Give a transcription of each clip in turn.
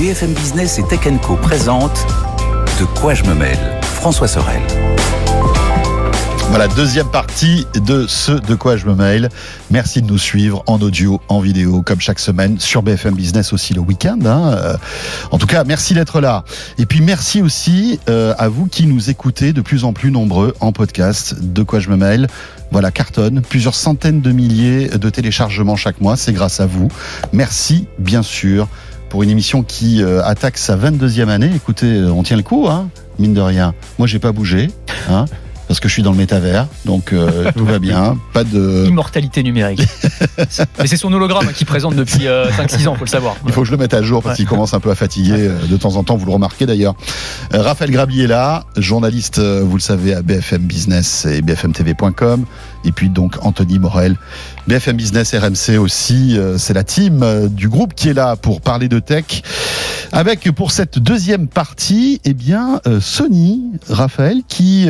BFM Business et Tech Co présente De quoi je me mêle François Sorel. Voilà, deuxième partie de ce De quoi je me mail. Merci de nous suivre en audio, en vidéo, comme chaque semaine, sur BFM Business aussi le week-end. Hein. Euh, en tout cas, merci d'être là. Et puis merci aussi euh, à vous qui nous écoutez de plus en plus nombreux en podcast. De quoi je me mail. Voilà, cartonne, plusieurs centaines de milliers de téléchargements chaque mois. C'est grâce à vous. Merci, bien sûr, pour une émission qui euh, attaque sa 22e année. Écoutez, on tient le coup, hein, mine de rien. Moi, j'ai pas bougé. Hein parce que je suis dans le métavers, donc euh, tout va bien. Pas de immortalité numérique. Mais c'est son hologramme qui présente depuis 5-6 euh, ans, faut le savoir. Il faut que je le mette à jour parce qu'il commence un peu à fatiguer euh, de temps en temps. Vous le remarquez d'ailleurs. Raphaël Grabi est là, journaliste, vous le savez, à BFM Business et BFMTV.com. Et puis donc Anthony Morel, BFM Business RMC aussi. C'est la team du groupe qui est là pour parler de tech. Avec pour cette deuxième partie, eh bien Sony, Raphaël, qui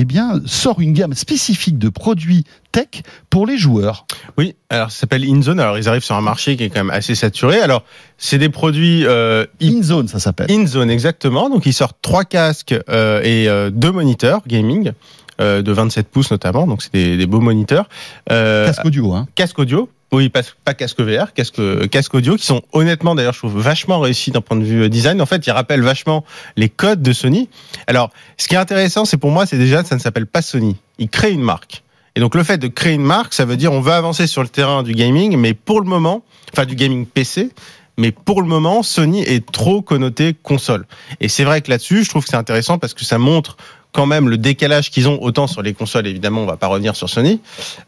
eh bien, sort une gamme spécifique de produits tech pour les joueurs. Oui, alors ça s'appelle InZone. Alors ils arrivent sur un marché qui est quand même assez saturé. Alors c'est des produits euh, InZone, ça s'appelle. InZone, exactement. Donc ils sortent trois casques euh, et euh, deux moniteurs gaming. Euh, de 27 pouces notamment, donc c'est des, des, beaux moniteurs. casque audio, hein Casque audio, oui, pas, pas casque VR, casque, casque audio, qui sont honnêtement, d'ailleurs, je trouve vachement réussis d'un point de vue design. En fait, ils rappellent vachement les codes de Sony. Alors, ce qui est intéressant, c'est pour moi, c'est déjà, ça ne s'appelle pas Sony. Ils créent une marque. Et donc, le fait de créer une marque, ça veut dire on va avancer sur le terrain du gaming, mais pour le moment, enfin, du gaming PC, mais pour le moment, Sony est trop connoté console. Et c'est vrai que là-dessus, je trouve que c'est intéressant parce que ça montre quand même le décalage qu'ils ont autant sur les consoles évidemment on va pas revenir sur Sony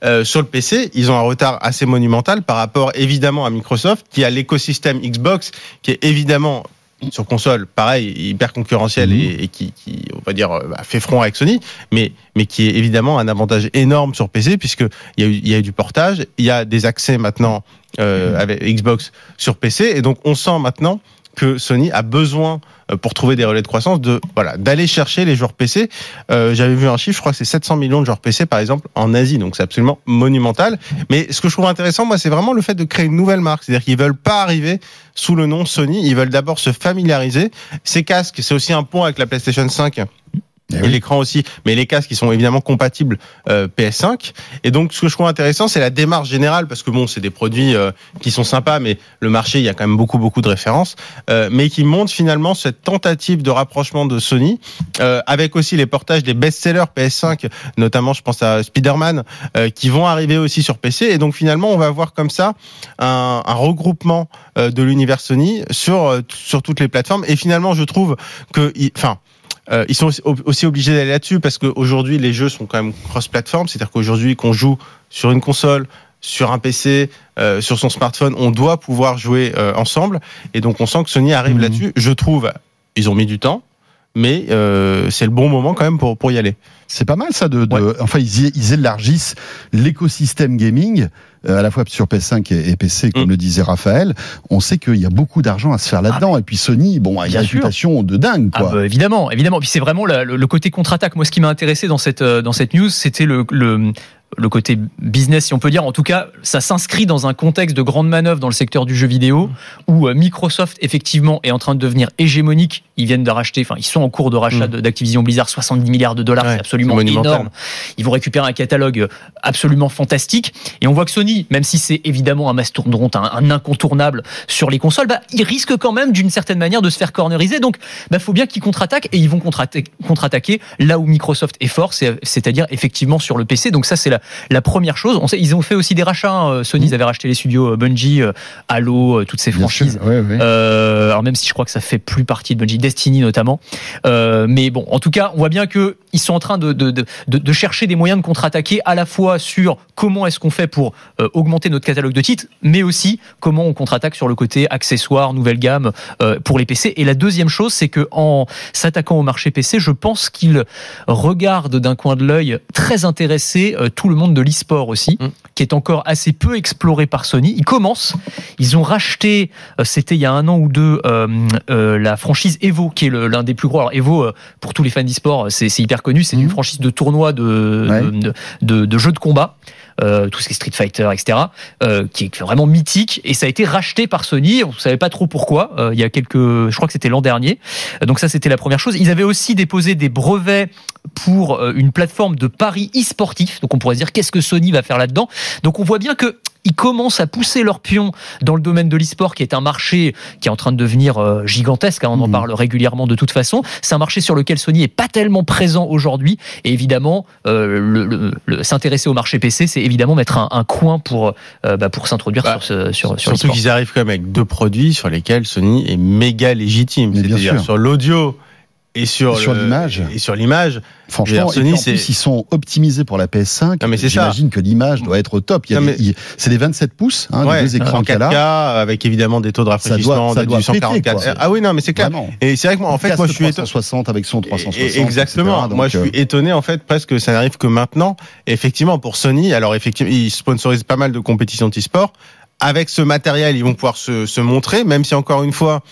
euh, sur le PC ils ont un retard assez monumental par rapport évidemment à Microsoft qui a l'écosystème Xbox qui est évidemment sur console, pareil, hyper concurrentiel mhm. et, qui, qui, on va dire, bah, fait front avec Sony, mais, mais qui est évidemment un avantage énorme sur PC puisque il y a eu, il y a eu du portage, il y a des accès maintenant euh, avec Xbox sur PC et donc on sent maintenant Sony a besoin euh, pour trouver des relais de croissance de voilà d'aller chercher les joueurs PC. Euh, J'avais vu un chiffre, je crois que c'est 700 millions de joueurs PC par exemple en Asie, donc c'est absolument monumental. Mais ce que je trouve intéressant, moi, c'est vraiment le fait de créer une nouvelle marque, c'est-à-dire qu'ils veulent pas arriver sous le nom Sony, ils veulent d'abord se familiariser. Ces casques, c'est aussi un pont avec la PlayStation 5 eh et, l'écran aussi, mais les casques qui sont évidemment compatibles euh, PS5. Et donc, ce que je trouve intéressant, c'est la démarche générale, parce que bon, c'est des produits euh, qui sont sympas, mais le marché, il y a quand même beaucoup, beaucoup de références, euh, mais qui montrent finalement cette tentative de rapprochement de Sony, euh, avec aussi les portages des best-sellers PS5, notamment, je pense à Spider-Man, euh, qui vont arriver aussi sur PC. Et donc, finalement, on va voir comme ça un, un regroupement de l'univers Sony sur sur toutes les plateformes. Et finalement, je trouve que, enfin euh, ils sont aussi obligés d'aller là-dessus parce qu'aujourd'hui, les jeux sont quand même cross-platform. C'est-à-dire qu'aujourd'hui, qu'on joue sur une console, sur un PC, euh, sur son smartphone, on doit pouvoir jouer euh, ensemble. Et donc, on sent que Sony arrive mmh. là-dessus. Je trouve, ils ont mis du temps, mais c'est le bon moment quand même pour, pour y aller. C'est pas mal ça de, de enfin ils, ils élargissent l'écosystème gaming euh, à la fois sur PS5 et, PC, comme mm. le disait Raphaël. On sait qu'il y a beaucoup d'argent à se faire là-dedans. Ah, et puis Sony, bon, a une réputation de dingue. Quoi. Ah bah, évidemment, évidemment. Puis c'est vraiment le, le, côté contre-attaque. Moi, ce qui m'a intéressé dans cette euh, dans cette news, c'était le, le le côté business, si on peut dire. En tout cas, ça s'inscrit dans un contexte de grande manœuvre dans le secteur du jeu vidéo, où euh, Microsoft, effectivement, est en train de devenir hégémonique. Ils viennent de racheter, enfin, ils sont en cours de rachat mm. d'Activision Blizzard, 70 milliards de dollars, c'est absolument énorme. Ils vont récupérer un catalogue absolument fantastique. Et on voit que Sony, même si c'est évidemment un mastodonte, un, un incontournable sur les consoles, bah, il risque quand même, d'une certaine manière, de se faire corneriser. Donc, bah, faut bien qu'ils contre-attaquent, et ils vont contre-attaquer là où Microsoft est fort, c'est-à-dire effectivement sur le PC. Donc ça, c'est la, la première chose. On sait, ils ont fait aussi des rachats. Hein. Sony, ils avaient racheté les studios euh, Bungie, euh, Halo, euh, toutes ces franchises. alors même si je crois que ça fait plus partie de Bungie, Notamment. mais bon, en tout cas, on voit bien que ils sont en train de, de, de, de chercher des moyens de contre-attaquer à la fois sur comment est-ce qu'on fait pour augmenter notre catalogue de titres, mais aussi comment on contre-attaque sur le côté accessoires, nouvelle gamme pour les PC. Et la deuxième chose, c'est que en s'attaquant au marché PC, je pense qu'ils regardent d'un coin de l'œil très intéressé tout le monde de l'e-sport aussi, mm. qui est encore assez peu exploré par Sony. Ils commencent, ils ont racheté, euh, c'était il y a un an ou deux, euh, euh, la franchise Evo, qui est l'un des plus gros. Alors Evo, pour tous les fans d'e-sport, c'est hyper hyper connue. C'est Mhm. une franchise de tournois de, Ouais. de, de- de jeux de combat. Euh, tout ce qui est Street Fighter, etc., euh, qui est vraiment mythique, et ça a été racheté par Sony. On ne savait pas trop pourquoi. euh, il y a quelques, je crois que c'était l'an dernier. Donc ça, c'était la première chose. Ils avaient aussi déposé des brevets pour une plateforme de paris e-sportif. Donc on pourrait se dire qu'est-ce que Sony va faire là-dedans? Donc on voit bien que ils commencent à pousser leurs pions dans le domaine de l'e-sport, qui est un marché qui est en train de devenir euh, gigantesque. hein, on en Mhm. parle régulièrement de toute façon. C'est un marché sur lequel Sony est pas tellement présent aujourd'hui. Et évidemment, euh, le, le- le- s'intéresser au marché PC, c'est évidemment mettre un, un coin pour euh, bah, pour s'introduire Bah, sur ce sur, sur Surtout qu'ils arrivent quand même avec deux produits sur lesquels Sony est méga légitime. Mais bien C'est-à-dire sûr. sur l'audio et sur, Et l'image. Et sur l'image. Franchement, et Sony, puis en plus, ils sont optimisés pour la PS5. Non, mais ça. J'imagine que l'image doit être au top. Il y a Non, des- mais- il- C'est des 27 pouces, hein, ouais, les deux écrans en qu'elle 4K, a. avec évidemment des taux de Ça rafraîchissement doit- ça doit du 144. péter, quoi. ah oui, non, mais c'est clair. Vraiment. Et c'est vrai que moi, en fait, moi, je suis étonné. 360 avec son 360. Exactement. etc. Moi, je suis euh, étonné en fait presque que ça n'arrive que maintenant. Et effectivement, pour Sony, alors effectivement, ils sponsorisent pas mal de compétitions de e-sport. Avec ce matériel, ils vont pouvoir se, se montrer, même si encore une fois,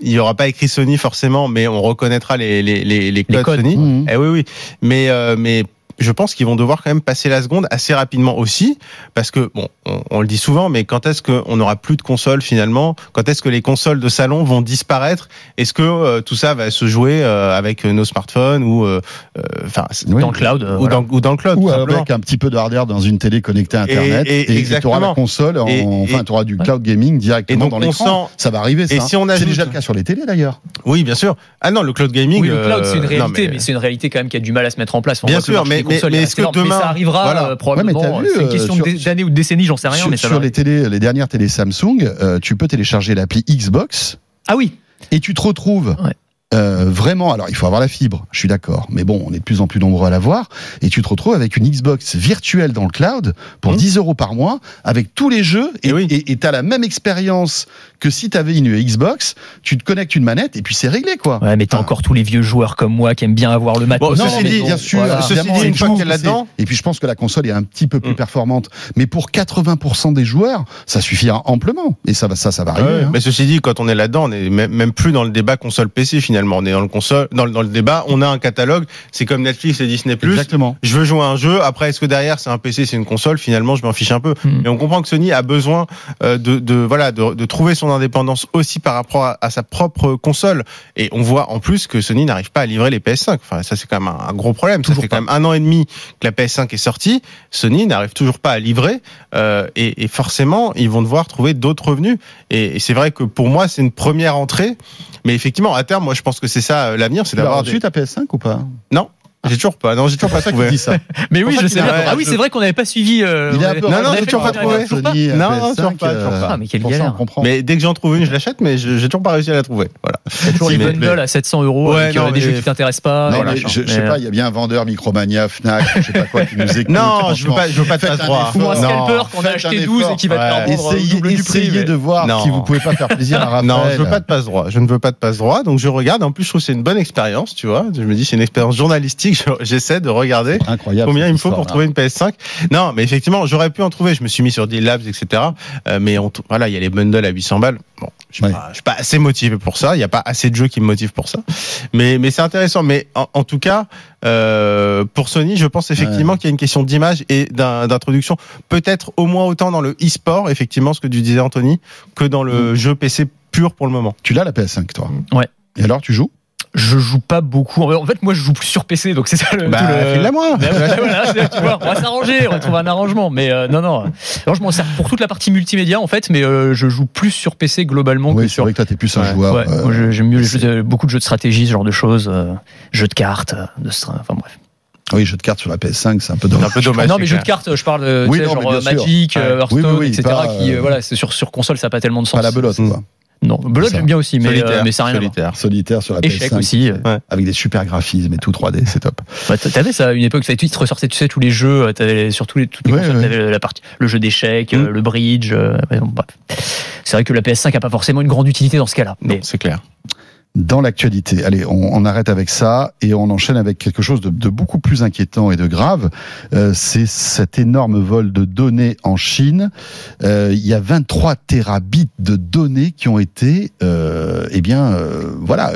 il n'y aura pas écrit Sony forcément, mais on reconnaîtra les, les, les, les codes, codes. Sony. Mhm. Eh oui, oui. Mais, euh, mais je pense qu'ils vont devoir quand même passer la seconde assez rapidement aussi, parce que bon, on, on le dit souvent, mais quand est-ce qu'on n'aura plus de consoles finalement? Quand est-ce que les consoles de salon vont disparaître? Est-ce que euh, tout ça va se jouer euh, avec nos smartphones ou euh, euh, enfin Oui. dans le cloud. euh, ou, voilà. dans, ou dans le cloud Ou avec un petit peu de hardware dans une télé connectée à Internet. Et- et Et tu auras exactement. la console, en- Et- enfin, et- tu auras du cloud gaming directement Et donc, dans on l'écran. sent- Ça va arriver, ça. Et si on C'est ajoute- déjà le cas sur les télés, d'ailleurs. Oui, bien sûr. Ah non, le cloud gaming. Oui, le cloud, c'est une euh, réalité, non, mais, c'est une réalité quand même qui a du mal à se mettre en place. On Bien sûr, mais- consoles mais- est-ce que. Mais demain- ça arrivera voilà. euh, probablement. Ouais, c'est une euh, question d'années ou de décennies, j'en sais rien, sur mais ça sur va. les télés, les dernières télé Samsung, euh, tu peux télécharger l'appli Xbox Ah oui, et tu te retrouves Ouais. Euh, vraiment. Alors, il faut avoir la fibre, je suis d'accord, mais bon, on est de plus en plus nombreux à l'avoir. Et tu te retrouves avec une Xbox virtuelle dans le cloud pour Mhm. 10 euros par mois, avec tous les jeux. Et Et oui. tu as la même expérience que si tu avais une Xbox. Tu te connectes une manette et puis c'est réglé, quoi. ouais, mais t'as Ah. encore tous les vieux joueurs comme moi qui aiment bien avoir le matos. Bon, Non, dit, bien sûr, voilà. ceci dit, et une fois qu'elle là-dedans- Et puis je pense que la console est un petit peu plus Mm. performante. Mais pour 80% des joueurs, ça suffira amplement. Et ça, va- ça, ça va arriver. Ouais, hein. Mais ceci dit, quand on est là-dedans, on est même même plus dans le débat console PC finalement. On est dans le console, dans le, dans le débat. On a un catalogue. C'est comme Netflix et Disney+. Exactement. Je veux jouer à un jeu. Après, est-ce que derrière c'est un PC, c'est une console? Finalement, je m'en fiche un peu. Hmm. Mais on comprend que Sony a besoin euh, de, de voilà de, de trouver son indépendance aussi par rapport à, à sa propre console. Et on voit en plus que Sony n'arrive pas à livrer les PS5. Enfin, ça c'est quand même un, un gros problème. Toujours ça fait pas. quand même un an et demi que la PS5 est sortie. Sony n'arrive toujours pas à livrer. Euh, et, et forcément, ils vont devoir trouver d'autres revenus. Et, et c'est vrai que pour moi, c'est une première entrée. Mais effectivement, à terme, moi, je pense que c'est ça euh, l'avenir, c'est d'avoir. reçu Des... ta PS5 ou pas? Non, j'ai toujours pas. Non, j'ai toujours pas trouvé. dit ça. Mais oui, je sais bien. Ah oui, c'est vrai qu'on n'avait pas suivi. euh, Il est on un avait- peu Non, non, on avait j'ai fait toujours pas trouvé. toujours pas Sony, Non, non, PS5, toujours pas, toujours pas. Ah, mais quelle pour ça, galère. on comprend. Mais dès que j'en trouve une, je l'achète, mais je- j'ai toujours pas réussi à la trouver. Voilà. Il y a toujours les Mais- bundles à 700 euros Ouais, avec euh, non, des mais- jeux qui t'intéressent pas. Non, et mais machin. je, je sais Mais, pas, il y a bien un vendeur Micromania, Fnac, je sais pas quoi qui nous écoute. Non, je veux pas, je veux pas de Faites passe un droit. Ou un effort. Non. scalper qu'on a Faites acheté un 12 et effort. qui va te Ouais. faire vendre au Essayez, double du prix. essayez mais- de voir Non. si vous pouvez pas faire plaisir à Raphaël. Non, je veux pas de passe droit. Je ne veux pas de passe droit. Donc je regarde. En plus, je trouve que c'est une bonne expérience, tu vois. Je me dis, c'est une expérience journalistique. Je- J'essaie de regarder. Incroyable. Combien il me faut pour trouver une PS5 Non, mais effectivement, j'aurais pu en trouver. Je me suis mis sur des labs, etc. Euh, mais on, voilà, il y a les bundles à 800 balles. Bon, je suis, Ouais. pas, je suis pas assez motivé pour ça. Il n'y a pas assez de jeux qui me motivent pour ça. Mais, mais c'est intéressant. Mais en, en tout cas, euh, pour Sony, je pense effectivement qu'il y a une question d'image et d'introduction. Peut-être au moins autant dans le e-sport, effectivement, ce que tu disais Anthony, que dans le jeu PC pur pour le moment. Tu l'as la PS5, toi? Ouais. Et alors, tu joues? Je joue pas beaucoup. En fait, moi, je joue plus sur PC, donc c'est ça le. Bah, tout le- file-la moi. Voilà, voilà, c'est- tu vois, on va s'arranger, on va trouver un arrangement. Mais euh, non, non. Alors, je m'en sers pour toute la partie multimédia en fait, mais euh, je joue plus sur PC globalement Oui, que c'est sur. vrai que toi, t'es plus un Ouais. joueur. Ouais, euh, j'aime mieux les c'est- jeux de- beaucoup de jeux de stratégie, ce genre de choses, euh, jeux de cartes, de enfin bref. Oui, jeu de cartes sur la PS5, c'est un peu C'est un dommage. peu dommage. non, c'est mais jeux de cartes, je parle de Oui, tu sais, non, genre. Magic, Ouais. Hearthstone, Oui, oui, oui, etc. pas, qui, euh, voilà, c'est sur sur console, ça n'a pas tellement de sens. Pas la belote, quoi. Non, ça. j'aime bien aussi, mais Solitaire, euh, mais ça n'a rien. à voir. solitaire. Solitaire sur la Échec PS5. aussi. euh. Avec des super graphismes et tout 3D, c'est top. T'avais ça à une époque, ça tu te ressortais, tu sais, tous les jeux, euh, t'avais sur tous les, toutes les Ouais, consoles, ouais. t'avais la partie, le jeu d'échecs, euh, Mm. le bridge. euh. C'est vrai que la PS5 a pas forcément une grande utilité dans ce cas-là. Non, Mais c'est clair. Dans l'actualité, allez, on, arrête avec ça et on enchaîne avec quelque chose de, beaucoup plus inquiétant et de grave. Euh, c'est cet énorme vol de données en Chine. Euh, il y a 23 terabits de données qui ont été, euh, eh bien, euh, voilà.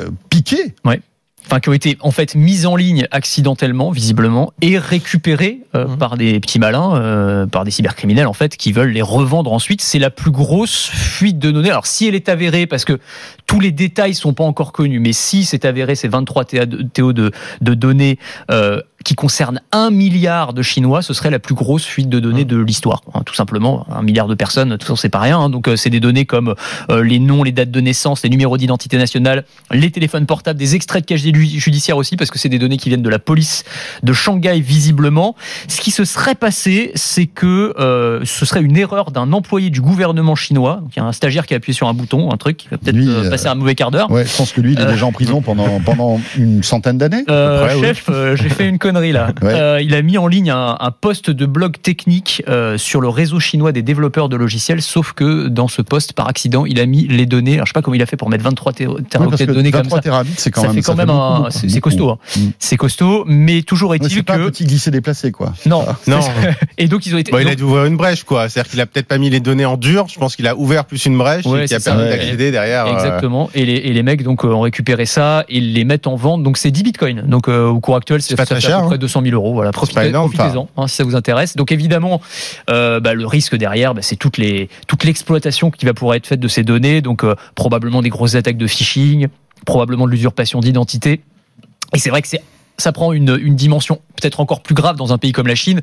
Ouais. Enfin qui ont été en fait mises en ligne accidentellement, visiblement, et récupérées euh, Mhm. par des petits malins, euh, par des cybercriminels en fait, qui veulent les revendre ensuite. C'est la plus grosse fuite de données. Alors si elle est avérée, parce que tous les détails sont pas encore connus, mais si c'est avéré, ces 23 TA de- TO de, de données euh, qui concernent un milliard de Chinois, ce serait la plus grosse fuite de données de l'histoire. hein, tout simplement, un milliard de personnes, tout ça c'est pas rien. hein. donc euh, c'est des données comme euh, les noms, les dates de naissance, les numéros d'identité nationale, les téléphones portables, des extraits de casier ju- judiciaire aussi, parce que c'est des données qui viennent de la police de Shanghai visiblement. Ce qui se serait passé, c'est que euh, ce serait une erreur d'un employé du gouvernement chinois. Donc il y a un stagiaire qui a appuyé sur un bouton, un truc qui va peut-être Lui, passer un mauvais quart d'heure. Ouais, je pense que lui, il est déjà en prison pendant, pendant une centaine d'années. Oui. chef, j'ai fait une connerie là. Ouais. Euh, il a mis en ligne un, un post de blog technique euh, sur le réseau chinois des développeurs de logiciels, sauf que dans ce post, par accident, il a mis les données. Alors je sais pas comment il a fait pour mettre 23 téra- Oui, parce teraoctets que de données comme 23 ça. terabits, c'est quand ça même. fait quand même un, beaucoup, c'est costaud. hein. Mm. C'est costaud, mais toujours est-il c'est pas un que petit glissé déplacé, quoi. non. Non. Et donc ils ont été. Bon, il a dû ouvrir une brèche, quoi. C'est-à-dire qu'il a peut-être pas mis les données en dur. Je pense qu'il a ouvert plus une brèche Ouais, et qui a permis d'accéder derrière. euh, Exactement. Et les, et les mecs donc ont récupéré ça et les mettent en vente. Donc c'est 10 bitcoins. Donc euh, au cours actuel, c'est C'est pas très fait à cher, peu hein. près 200 000 euros. Voilà, pas profitez, profitez-en hein, si ça vous intéresse. Donc évidemment, euh, bah, le risque derrière, bah, c'est toute les toute l'exploitation qui va pouvoir être faite de ces données. Donc euh, probablement des grosses attaques de phishing, probablement de l'usurpation d'identité. Et c'est vrai que c'est ça prend une, une dimension peut-être encore plus grave dans un pays comme la Chine,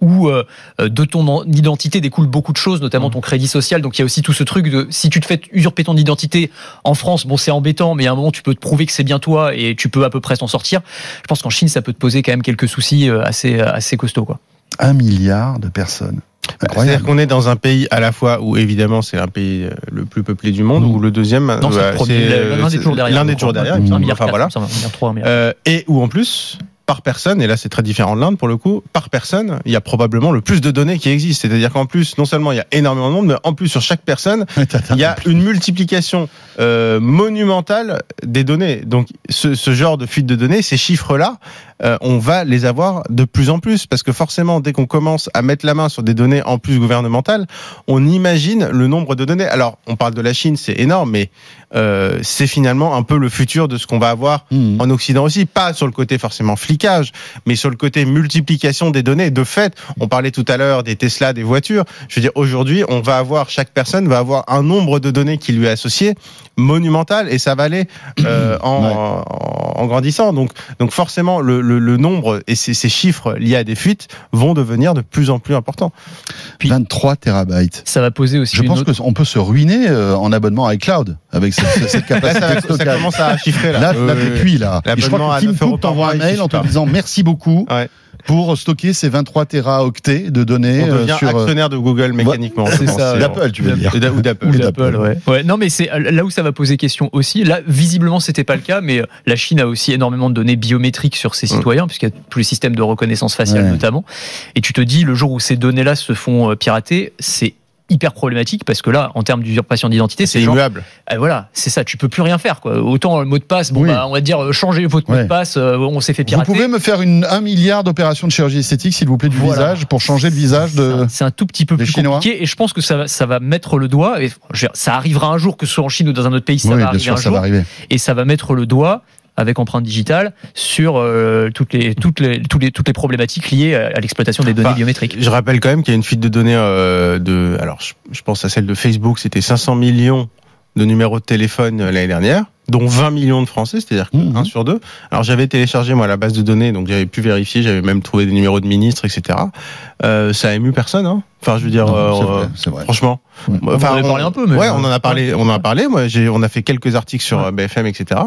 où euh, euh, de ton en- identité découle beaucoup de choses, notamment ton crédit social. Donc il y a aussi tout ce truc de si tu te fais usurper ton identité en France, bon c'est embêtant, mais à un moment tu peux te prouver que c'est bien toi et tu peux à peu près t'en sortir. Je pense qu'en Chine ça peut te poser quand même quelques soucis euh, assez assez costauds quoi. Un milliard de personnes. C'est-à-dire qu'on est dans un pays à la fois où évidemment c'est un pays euh, le plus peuplé du monde, Mm. ou le deuxième, euh, le premier, c'est- l'un des toujours derrière. l'un des toujours derrière. Mm. milliard Enfin quatre, voilà. ça milliard milliard. Euh, et où en plus, par personne, et là c'est très différent de l'Inde pour le coup, par personne, il y a probablement le plus de données qui existent. C'est-à-dire qu'en plus, non seulement il y a énormément de monde, mais en plus sur chaque personne, il y a une multiplication euh, monumentale des données. Donc ce, ce genre de fuite de données, ces chiffres-là, euh, on va les avoir de plus en plus parce que forcément, dès qu'on commence à mettre la main sur des données en plus gouvernementales, on imagine le nombre de données. Alors, on parle de la Chine, c'est énorme, mais euh, c'est finalement un peu le futur de ce qu'on va avoir Mmh. en Occident aussi, pas sur le côté forcément flicage, mais sur le côté multiplication des données. De fait, on parlait tout à l'heure des Tesla, des voitures. Je veux dire, aujourd'hui, on va avoir, chaque personne va avoir un nombre de données qui lui est associé monumental et ça va aller euh, en, Ouais. en, en grandissant. Donc, donc forcément, le, le, le nombre et ces, ces chiffres liés à des fuites vont devenir de plus en plus importants. Puis- 23 terabytes. Ça va poser aussi Je une pense autre... qu'on peut se ruiner euh, en abonnement iCloud avec cette, cette Là, capacité ça, de ça commence à chiffrer là. Là, là, Euh, t'es cuit, là. Et je crois l'abonnement que à Tim 9 euros Cook t'envoie un il mail en te disant merci beaucoup Ouais. Pour stocker ces 23 téraoctets de données On euh, devient sur euh, actionnaire de Google mécaniquement. C'est ça, C'est- d'Apple, tu veux dire. Ou d'a- ou d'Apple. Ou Ou d'Apple. d'Apple, ouais. ouais. Non, mais c'est là où ça va poser question aussi. Là, visiblement, c'était pas le cas, mais euh, la Chine a aussi énormément de données biométriques sur ses Mm. citoyens, puisqu'il y a tous les systèmes de reconnaissance faciale Ouais. notamment. Et tu te dis, le jour où ces données-là se font euh, pirater, c'est hyper problématique parce que là, en termes d'usurpation d'identité, C'est immuable. euh, voilà, c'est ça, tu peux plus rien faire, quoi. Autant le mot de passe, bon, Oui. bah, on va dire, euh, changez votre mot de passe, euh, on s'est fait Vous pirater. pouvez me faire une, un milliard d'opérations de chirurgie esthétique, s'il vous plaît, du Voilà. visage, pour changer le visage de... C'est un- tout petit peu plus Chinois compliqué et je pense que ça va, ça va mettre le doigt. Et je veux dire, ça arrivera un jour que ce soit en Chine ou dans un autre pays, ça oui, va arriver sûr, un ça jour va arriver. et ça va mettre le doigt avec empreinte digitale sur euh, toutes les toutes les toutes les toutes les problématiques liées à, l'exploitation des données Enfin, biométriques. Je rappelle quand même qu'il y a une fuite de données euh, de. Alors, je, je pense à celle de Facebook, c'était 500 millions de numéros de téléphone euh, l'année dernière, dont 20 millions de Français, c'est-à-dire Mhm. un sur deux. Alors, j'avais téléchargé moi la base de données, donc j'avais pu vérifier, j'avais même trouvé des numéros de ministres, etc. Euh, ça a ému personne, hein. Enfin, je veux dire, Non, euh, vrai, vrai. franchement. Ouais. On en avait parlé un peu, mais- ouais, on en a parlé, on en a parlé. Moi, j'ai, on a fait quelques articles sur BFM, etc.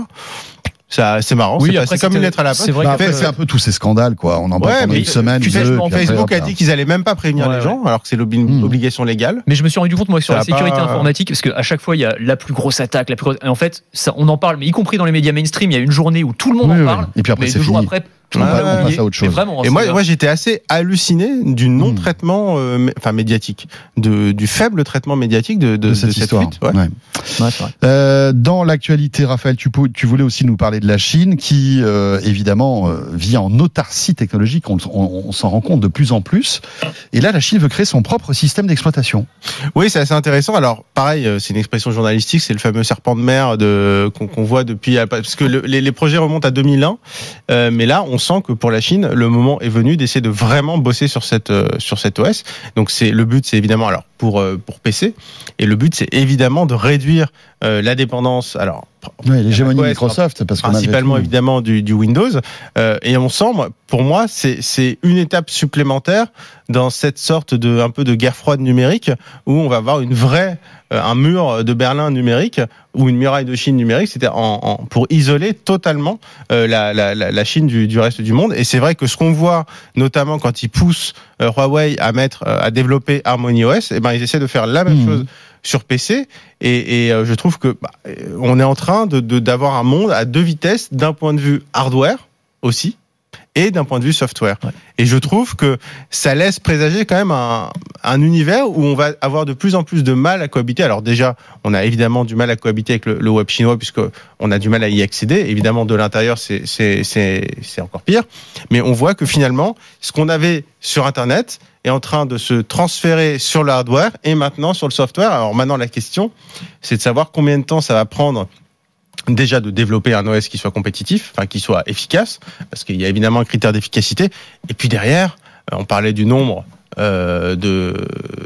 Ça, c'est marrant. Oui, c'est comme une lettre à la poste. c'est vrai Bah, après, c'est un peu tous ces scandales, quoi. On en parle Ouais, pendant mais une semaine, tu sais, deux, je pense puis après, Facebook a dit qu'ils allaient même pas prévenir Ouais, les gens, alors que c'est l'obli- Hmm. légale. Mais je me suis rendu compte moi sur Ça la sécurité pas- informatique parce qu'à chaque fois il y a la plus grosse attaque, la plus grosse... et en fait ça, on en parle, mais y compris dans les médias mainstream, il y a une journée où tout le monde Oui, en oui. parle. Et puis après, mais c'est deux jours fini. après, On, ouais, passe à autre chose. vraiment, Et moi, moi j'étais assez halluciné du Hmm. non-traitement, euh, mé- enfin médiatique, de, du faible traitement médiatique de, de, cette cette histoire. fuite. ouais. Ouais. Ouais, c'est vrai. Euh, dans l'actualité, Raphaël, tu, tu voulais aussi nous parler de la Chine qui, euh, évidemment, euh, vit en autarcie technologique. On, on- on s'en rend compte de plus en plus. Et là, la Chine veut créer son propre système d'exploitation. Oui, c'est assez intéressant. Alors, pareil, euh, c'est une expression journalistique, c'est le fameux serpent de mer de qu'on qu'on voit depuis parce que le- les, les projets remontent à 2001, euh, mais là, on sent que pour la Chine, le moment est venu d'essayer de vraiment bosser sur cette euh, sur OS. Donc, c'est le but, c'est évidemment alors pour euh, pour PC, et le but, c'est évidemment de réduire euh, la dépendance. Alors, Ouais, l'hégémonie Microsoft, parce que principalement évidemment du, du Windows. Euh, et on sent, pour moi, c'est c'est une étape supplémentaire dans cette sorte de un peu de guerre froide numérique où on va avoir une vraie euh, un mur de Berlin numérique ou une muraille de Chine numérique, c'était en, en- pour isoler totalement euh, la, la, la, Chine du, du reste du monde. Et c'est vrai que ce qu'on voit, notamment quand ils poussent euh, Huawei à mettre euh, à développer Harmony OS, eh ben ils essaient de faire la même Mhm. chose sur PC. Et, et, euh, je trouve que bah, euh, on est en train de de- d'avoir un monde à deux vitesses d'un point de vue hardware aussi et d'un point de vue software. Ouais. Et je trouve que ça laisse présager quand même un, un univers où on va avoir de plus en plus de mal à cohabiter. Alors déjà, on a évidemment du mal à cohabiter avec le, le web chinois puisque on a du mal à y accéder. Évidemment, de l'intérieur, c'est encore pire. Mais on voit que finalement, ce qu'on avait sur Internet est en train de se transférer sur le hardware et maintenant sur le software. Alors maintenant, la question, c'est de savoir combien de temps ça va prendre déjà de développer un OS qui soit compétitif, enfin qui soit efficace, parce qu'il y a évidemment un critère d'efficacité. Et puis derrière, euh, on parlait du nombre euh, de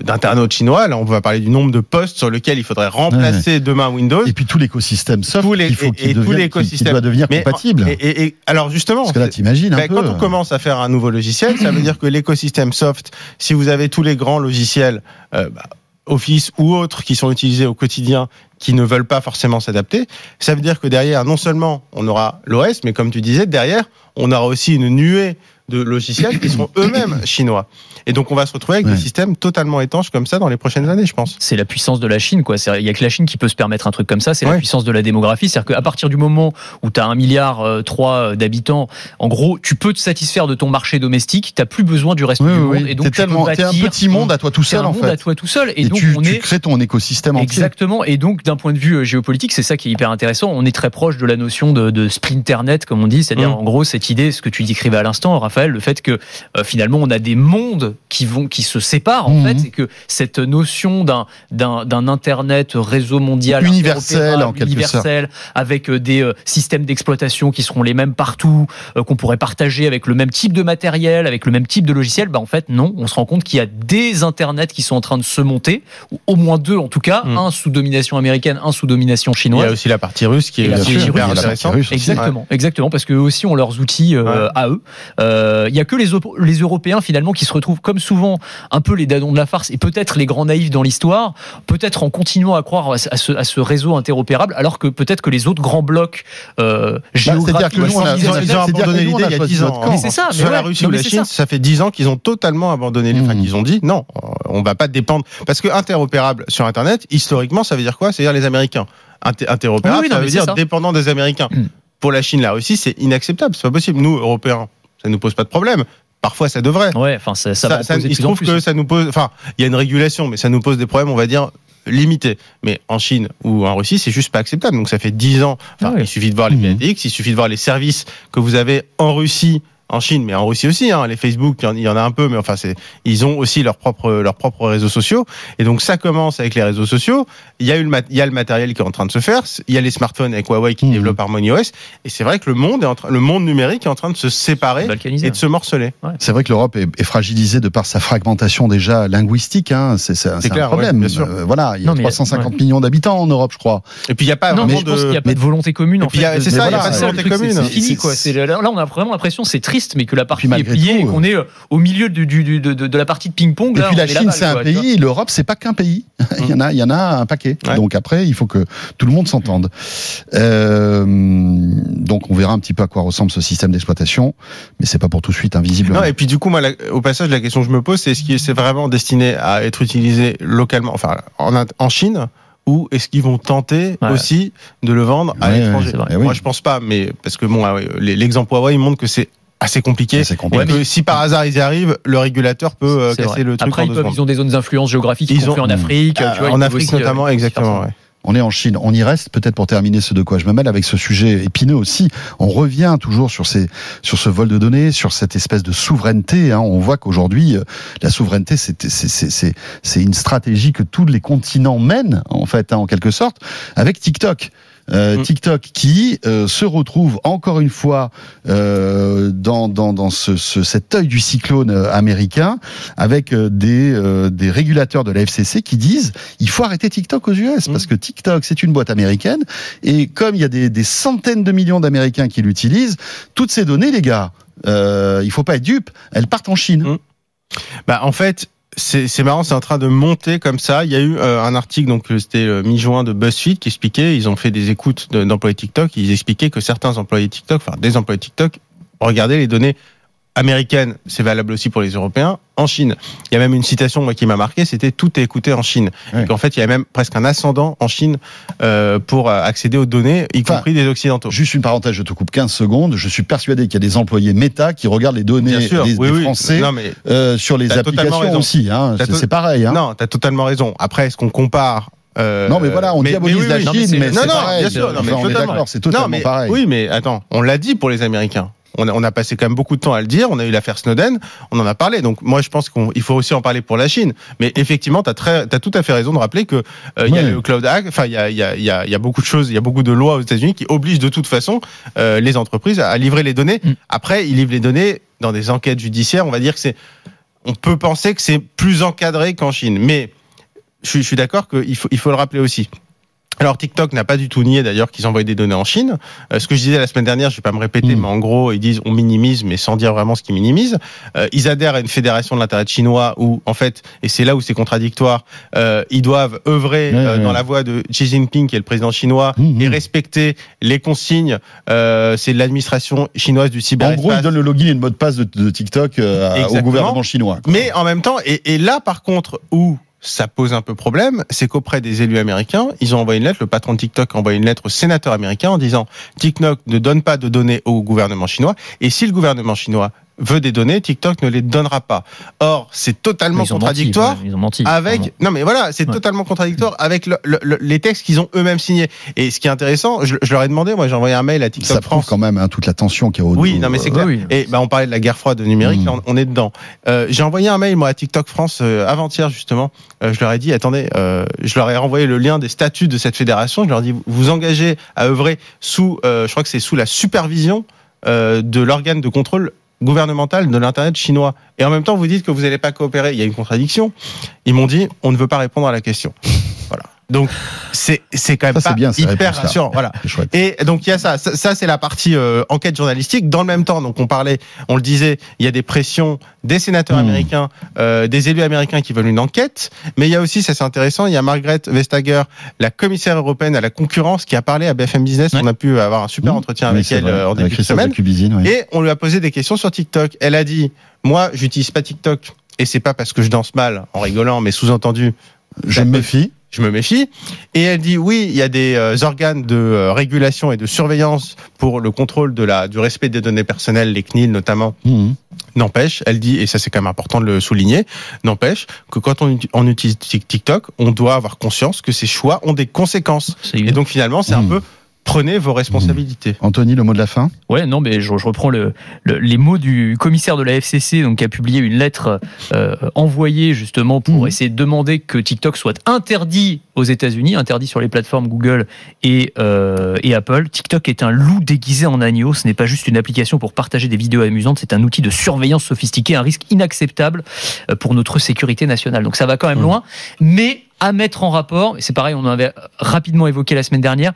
d'internautes chinois. Là, on va parler du nombre de postes sur lesquels il faudrait remplacer demain Windows. Et puis tout l'écosystème soft, Tous les- il faut et- qu'il et tout devienne- l'écosystème. doit devenir Mais- compatible. Et, et- et- alors justement, Parce que là, t'imagines un ben, peu. quand on commence à faire un nouveau logiciel, ça veut dire que l'écosystème soft, si vous avez tous les grands logiciels, euh, bah, Office ou autres qui sont utilisés au quotidien, qui ne veulent pas forcément s'adapter, ça veut dire que derrière, non seulement on aura l'OS, mais comme tu disais, derrière, on aura aussi une nuée de logiciels qui seront eux-mêmes chinois. Et donc on va se retrouver avec Ouais. des systèmes totalement étanches comme ça dans les prochaines années, je pense. c'est la puissance de la Chine, quoi. Il y a que la Chine qui peut se permettre un truc comme ça. C'est la puissance de la démographie. C'est-à-dire qu'à partir du moment où tu as un milliard euh, trois d'habitants, en gros, tu peux te satisfaire de ton marché domestique. T'as plus besoin du reste Oui, du oui, monde. Et donc tu peux tellement, t'es un petit monde à toi tout seul un en monde à fait. toi tout seul. Et, Et donc tu, on tu est crées ton écosystème entier. Exactement. Et donc, d'un point de vue euh, géopolitique, c'est ça qui est hyper intéressant. On est très proche de la notion de, de splinternet, comme on dit, c'est-à-dire Mm. en gros cette idée, ce que tu décrivais à l'instant, Raphaël, le fait que euh, finalement on a des mondes qui vont, qui se séparent en Mhm. fait, et que cette notion d'un d'un d'un internet réseau mondial Universel, interopérable, en quelque universel, avec euh, des euh, systèmes d'exploitation qui seront les mêmes partout, euh, qu'on pourrait partager avec le même type de matériel, avec le même type de logiciel, bah en fait non, on se rend compte qu'il y a des internets qui sont en train de se monter, ou au moins deux en tout cas, Mm. un sous domination américaine, un sous domination Il y chinoise. a aussi la partie russe qui est la russe, la russe aussi. Exactement, exactement, parce qu'eux aussi ont leurs outils euh, Ouais. à eux. Euh, Il y a que les, Op- les Européens finalement qui se retrouvent comme souvent un peu les dadons de la farce et peut-être les grands naïfs dans l'histoire, peut-être en continuant à croire à ce, à réseau interopérable, alors que peut-être que les autres grands blocs euh, géographiques, Bah, c'est-à-dire Ils ont, ils abandonné l'idée il y a choisi 10 notre ans. camp. Mais c'est ça, mais la Russie ou la Chine, ça. ça. fait 10 ans qu'ils ont totalement abandonné les. Enfin, Mhm. qu'ils ont dit non, on va pas dépendre. Parce que interopérable sur Internet, historiquement, ça veut dire quoi? C'est-à-dire les Américains. Inter- interopérable, Oui, oui, non, ça veut dire ça. dépendant des Américains. Mhm. Pour la Chine, la Russie, c'est inacceptable. C'est pas possible. Nous, Européens, ça nous pose pas de problème. Parfois, ça devrait. Ouais, enfin ça, ça, Ça- ça- il se trouve plus. que ça nous pose. Enfin, il y a une régulation, mais ça nous pose des problèmes, on va dire limités. Mais en Chine ou en Russie, c'est juste pas acceptable. Donc ça fait 10 ans. Enfin, Ah il suffit de voir les Mhm. PATX, il suffit de voir les services que vous avez en Russie. En Chine, mais en Russie aussi, hein, les Facebook, il y en- il y en a un peu, mais enfin, c'est, ils ont aussi leurs propres, leurs propres réseaux sociaux. Et donc, ça commence avec les réseaux sociaux. Il y a eu le, mat- il y a le matériel qui est en train de se faire. Il y a les smartphones avec Huawei qui Mhm. développent Harmony OS. Et c'est vrai que le monde est en train, le monde numérique est en train de se séparer et de se morceler. C'est vrai que l'Europe est, est fragilisée de par sa fragmentation déjà linguistique. Hein. C'est, c'est un, c'est un clair, problème. ouais, bien sûr. Euh, voilà, il y a Non, mais- 350 millions d'habitants en Europe, je crois. Et puis, il n'y a pas Non, vraiment mais je pense qu'il n'y de, a pas de volonté commune. En fait, c'est ça, il y a pas de volonté commune. c'est- fini, quoi. Là, on a vraiment l'impression, c'est triste, mais que la partie est malgré pliée et qu'on est euh, au milieu du, du- du- de, la partie de ping-pong. Et là, puis la Chine, c'est un pays. L'Europe, c'est pas qu'un pays. il y en a, il y en a un paquet. Ouais. Donc après, il faut que tout le monde s'entende. Euh, donc on verra un petit peu à quoi ressemble ce système d'exploitation, mais c'est pas pour tout de suite invisible. Non, et puis du coup, moi, la- au passage, la question que je me pose, c'est est-ce que c'est vraiment destiné à être utilisé localement, enfin, en, en Chine, ou est-ce qu'ils vont tenter Ouais. aussi de le vendre à Ouais, l'étranger? Eh Moi, oui. je pense pas, mais parce que bon, ah l'exemple Huawei il montre que c'est assez compliqué. C'est compliqué. Et que si par hasard ils y arrivent, le régulateur peut euh, C'est casser vrai. le truc Après, en ils, deux peuvent- ils ont des zones d'influence géographiques, Ils ils ont- en Afrique. Euh, tu vois, ils en Afrique aussi, euh, notamment, exactement. ouais. On est en Chine, on y reste peut-être pour terminer ce de quoi je me mêle avec ce sujet épineux aussi. On revient toujours sur ces sur ce vol de données, sur cette espèce de souveraineté. hein. On voit qu'aujourd'hui, euh, la souveraineté, c'est c'est c'est c'est c'est une stratégie que tous les continents mènent en fait, hein, en quelque sorte, avec TikTok. Euh, Mm. TikTok qui euh, se retrouve encore une fois euh, dans, dans, dans ce, ce- cet œil du cyclone euh, américain avec euh, des, euh, des régulateurs de la FCC qui disent il faut arrêter TikTok aux US parce que TikTok c'est une boîte américaine et comme il y a des, des centaines de millions d'Américains qui l'utilisent, toutes ces données les gars, euh, il faut pas être dupe, elles partent en Chine. Mm. Bah, en fait, c'est marrant, c'est en train de monter comme ça. Il y a eu euh, un article, donc euh, c'était euh, mi-juin de BuzzFeed, qui expliquait, ils ont fait des écoutes de- d'employés TikTok, ils expliquaient que certains employés TikTok, enfin des employés TikTok, regardaient les données américaines, c'est valable aussi pour les Européens, en Chine. Il y a même une citation moi qui m'a marqué, c'était tout est écouté en Chine. Ouais. Et qu'en fait, il y a même presque un ascendant en Chine euh, pour euh, accéder aux données, y Enfin, compris des occidentaux. Juste une parenthèse, je te coupe 15 secondes. Je suis persuadé qu'il y a des employés Meta qui regardent les données sûr, des, oui, des oui. Français Non, mais euh, sur les applications aussi. Hein. C'est pareil. Hein. non, t'as totalement raison. Après, est-ce qu'on compare euh, Non, mais voilà, on diabolise oui, la oui. non, mais Chine, mais non, non, pareil. bien sûr, non, mais Enfin, on est totalement. d'accord, c'est totalement non, mais, pareil. Oui, mais attends, on l'a dit pour les Américains. On a, on a passé quand même beaucoup de temps à le dire. On a eu l'affaire Snowden, on en a parlé. Donc moi, je pense qu'il faut aussi en parler pour la Chine. Mais effectivement, tu as, as tout à fait raison de rappeler que euh, il y a le Cloud Act. Enfin, il y a, il y, a, il y, a, il y a beaucoup de choses, il y a beaucoup de lois aux États-Unis qui obligent de toute façon euh, les entreprises à livrer les données. Mm. Après, ils livrent les données dans des enquêtes judiciaires. On va dire que c'est, on peut penser que c'est plus encadré qu'en Chine. Mais je suis, je suis d'accord qu'il faut, il faut le rappeler aussi. Alors TikTok n'a pas du tout nié d'ailleurs qu'ils envoyaient des données en Chine. Euh, ce que je disais la semaine dernière, je vais pas me répéter, Mm. mais en gros ils disent on minimise, mais sans dire vraiment ce qu'ils minimisent. Euh, ils adhèrent à une fédération de l'internet chinois où en fait, et c'est là où c'est contradictoire, euh, ils doivent œuvrer euh, dans la voie de Xi Jinping qui est le président chinois Mhm. et respecter les consignes. Euh, c'est de l'administration chinoise du En cyberespace. gros, ils donnent le login et le mot de passe de, de TikTok euh, au gouvernement chinois. quoi. Mais en même temps, et, et là par contre, où ça pose un peu problème, c'est qu'auprès des élus américains, ils ont envoyé une lettre, le patron de TikTok a envoyé une lettre au sénateur américain en disant TikTok ne donne pas de données au gouvernement chinois, et si le gouvernement chinois veut des données, TikTok ne les donnera pas. Or, c'est totalement Ils ont contradictoire. menti, ouais, Ils ont menti. Avec Pardon. non mais voilà c'est Ouais. totalement contradictoire avec le- le- le- les textes qu'ils ont eux-mêmes signés et ce qui est intéressant je, je leur ai demandé moi j'ai envoyé un mail à TikTok Ça France quand même hein, toute la tension qu'il y a au oui, non, mais c'est euh, clair. oui, oui. Et bah, on parlait de la guerre froide numérique, Mm. là, on, est dedans. Euh, J'ai envoyé un mail moi à TikTok France euh, avant-hier justement. Euh, je leur ai dit, attendez, euh, je leur ai renvoyé le lien des statuts de cette fédération. Je leur ai dit, vous vous engagez à œuvrer sous, euh, je crois que c'est sous la supervision euh, de l'organe de contrôle gouvernemental de l'internet chinois. Et en même temps, vous dites que vous n'allez pas coopérer. Il y a une contradiction. Ils m'ont dit, on ne veut pas répondre à la question. Voilà. Donc c'est c'est quand même Ça, pas bien, hyper rassurant. Voilà. Et donc il y a ça, ça, ça, c'est la partie euh, enquête journalistique. Dans le même temps, donc on parlait, on le disait, il y a des pressions des sénateurs Hmm. américains, euh, des élus américains qui veulent une enquête, mais il y a aussi, ça c'est intéressant, il y a Margaret Vestager, la commissaire européenne à la concurrence, qui a parlé à BFM Business. Ouais. On a pu avoir un super Mmh. entretien Oui, avec elle vrai. euh, en Avec début de semaine. Oui. Et on lui a posé des questions sur TikTok. Elle a dit, moi, j'utilise pas TikTok. Et c'est pas parce que je danse mal en rigolant, mais sous-entendu, Je me méfie. je me méfie. Et elle dit oui, il y a des euh, organes de euh, régulation et de surveillance pour le contrôle de la, du respect des données personnelles, les CNIL notamment. Mhm. N'empêche, elle dit, et ça c'est quand même important de le souligner, n'empêche que quand on, uti- on utilise Tik- TikTok, on doit avoir conscience que ces choix ont des conséquences. Et donc finalement, c'est un Hmm. peu prenez vos responsabilités. Anthony, le mot de la fin Ouais, non, mais je, je reprends le, le- les mots du commissaire de la FCC, donc qui a publié une lettre euh, envoyée justement pour Mhm. essayer de demander que TikTok soit interdit aux États-Unis, interdit sur les plateformes Google et, euh, et Apple. TikTok est un loup déguisé en agneau. Ce n'est pas juste une application pour partager des vidéos amusantes, c'est un outil de surveillance sophistiqué, un risque inacceptable euh, pour notre sécurité nationale. Donc ça va quand même Mhm. loin, mais à mettre en rapport, et c'est pareil, on en avait rapidement évoqué la semaine dernière,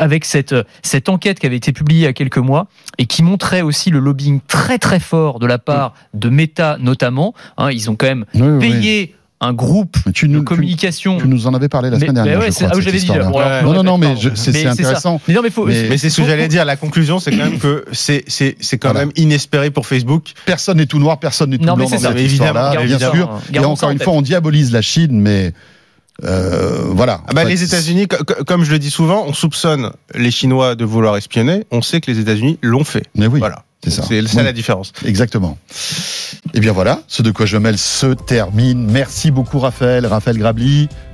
avec cette, cette enquête qui avait été publiée il y a quelques mois et qui montrait aussi le lobbying très très fort de la part de Meta notamment. Hein, ils ont quand même Oui, oui, oui. payé un groupe Mais tu de nous, communication. tu nous en avais parlé la Mais- semaine mais dernière. ouais, je c'est- crois, ah, j'avais dit, bon, non, non, non, mais c'est Mais intéressant. Mais non, mais faut. Mais- Mais c'est ce que j'allais dire. La conclusion, c'est quand même que c'est c'est c'est quand Voilà. même inespéré pour Facebook. Personne n'est tout noir, personne n'est tout Non, mais blanc c'est dans cette Mais évidemment, bien sûr. Et encore en une fois, on diabolise la Chine, mais euh, voilà. Ah bah, les États-Unis, co- co- comme je le dis souvent, on soupçonne les Chinois de vouloir espionner. On sait que les États-Unis l'ont fait. Mais oui. Voilà. C'est ça. C'est Oui. la différence. Exactement. Et bien voilà, ce de quoi je mêle se termine. Merci beaucoup Raphaël, Raphaël Grabli.